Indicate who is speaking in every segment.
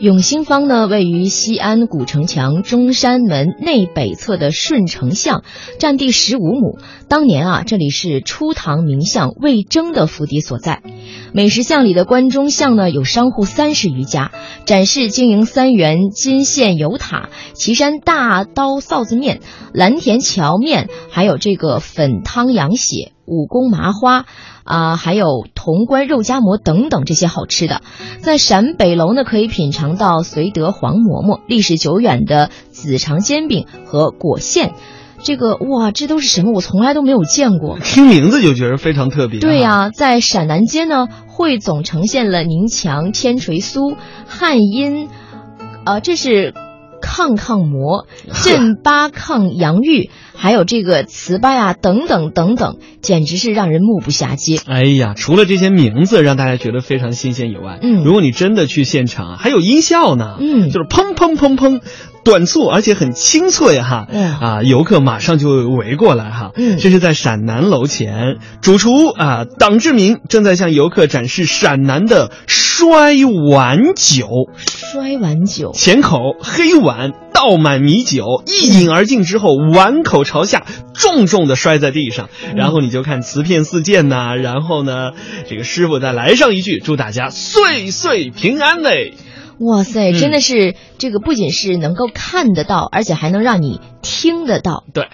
Speaker 1: 永兴坊呢，位于西安古城墙中山门内北侧的顺城巷，占地十五亩。当年啊，这里是初唐名相魏征的府邸所在。美食巷里的关中巷呢，有商户三十余家，展示经营三元金线油塔、岐山大刀臊子面、蓝田荞面，还有这个粉汤羊血、武功麻花。啊，还有潼关肉夹馍等等这些好吃的，在陕北楼呢，可以品尝到绥德黄馍馍、历史久远的子长煎饼和果馅。这个哇，这都是什么？我从来都没有见过，
Speaker 2: 听名字就觉得非常特别。
Speaker 1: 对呀，在陕南街呢，汇总呈现了宁强天锤酥、汉阴，啊，这是抗抗魔、镇八抗洋芋。还有这个糍粑呀，等等等等，简直是让人目不暇接。
Speaker 2: 哎呀，除了这些名字让大家觉得非常新鲜以外，
Speaker 1: 嗯，
Speaker 2: 如果你真的去现场，还有音效呢，
Speaker 1: 嗯，
Speaker 2: 就是砰砰砰砰，短促而且很清脆哈，
Speaker 1: 嗯。
Speaker 2: 啊，游客马上就围过来哈，
Speaker 1: 嗯，
Speaker 2: 这是在陕南楼前，主厨啊党志明正在向游客展示陕南的摔碗酒，
Speaker 1: 摔碗酒，
Speaker 2: 前口黑碗倒满米酒，一饮而尽之后，碗口。朝下重重的摔在地上，然后你就看瓷片四溅呐，然后呢，这个师傅再来上一句，祝大家岁岁平安嘞！
Speaker 1: 哇塞，真的是这个不仅是能够看得到，而且还能让你听得到。
Speaker 2: 对。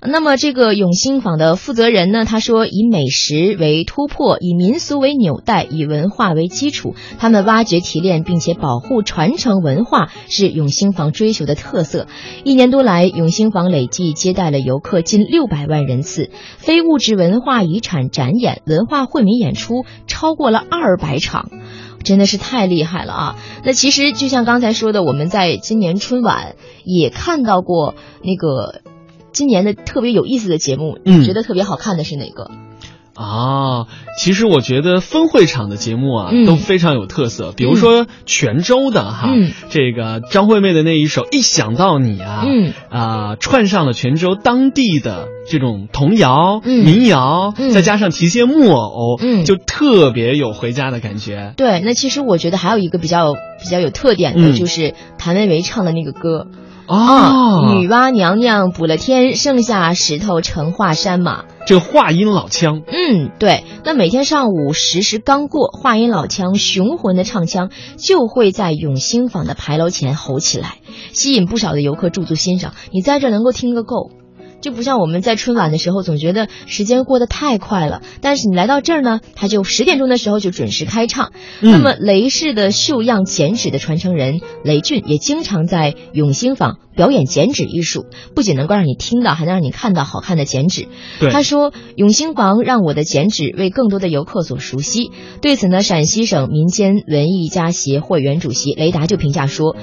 Speaker 1: 那么这个永兴坊的负责人呢，他说以美食为突破，以民俗为纽带，以文化为基础。他们挖掘提炼并且保护传承文化是永兴坊追求的特色。一年多来，永兴坊累计接待了游客近六百万人次，非物质文化遗产展演、文化惠民演出超过了二百场，真的是太厉害了啊！那其实就像刚才说的，我们在今年春晚也看到过那个。今年的特别有意思的节目，你觉得特别好看的是哪个？
Speaker 2: 啊，其实我觉得分会场的节目啊都非常有特色，比如说泉州的哈，这个张惠妹的那一首《一想到你》啊，
Speaker 1: 嗯。
Speaker 2: 啊，串上了泉州当地的这种童谣、民谣，再加上提些木偶，
Speaker 1: 嗯，
Speaker 2: 就特别有回家的感觉。
Speaker 1: 对，那其实我觉得还有一个比较比较有特点的，就是谭维维唱的那个歌。
Speaker 2: 哦，
Speaker 1: 女娲娘娘补了天，剩下石头成华山嘛。
Speaker 2: 这话音老腔，
Speaker 1: 嗯，对。那每天上午十时刚过，话音老腔雄浑的唱腔就会在永兴坊的牌楼前吼起来，吸引不少的游客驻足欣赏。你在这能够听个够。就不像我们在春晚的时候，总觉得时间过得太快了。但是你来到这儿呢，他就十点钟的时候就准时开唱。那么雷氏的绣样剪纸的传承人雷俊也经常在永兴坊表演剪纸艺术，不仅能够让你听到，还能让你看到好看的剪纸。他说：“永兴坊让我的剪纸为更多的游客所熟悉。”对此呢，陕西省民间文艺家协会原主席雷达就评价说。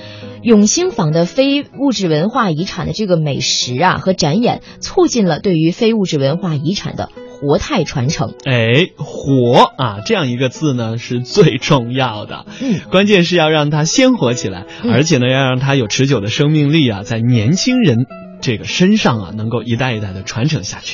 Speaker 1: 永兴坊的非物质文化遗产的这个美食啊和展演，促进了对于非物质文化遗产的活态传承。
Speaker 2: 哎，活啊，这样一个字呢是最重要的。
Speaker 1: 嗯，
Speaker 2: 关键是要让它鲜活起来，而且呢要让它有持久的生命力啊，在年轻人这个身上啊能够一代一代的传承下去。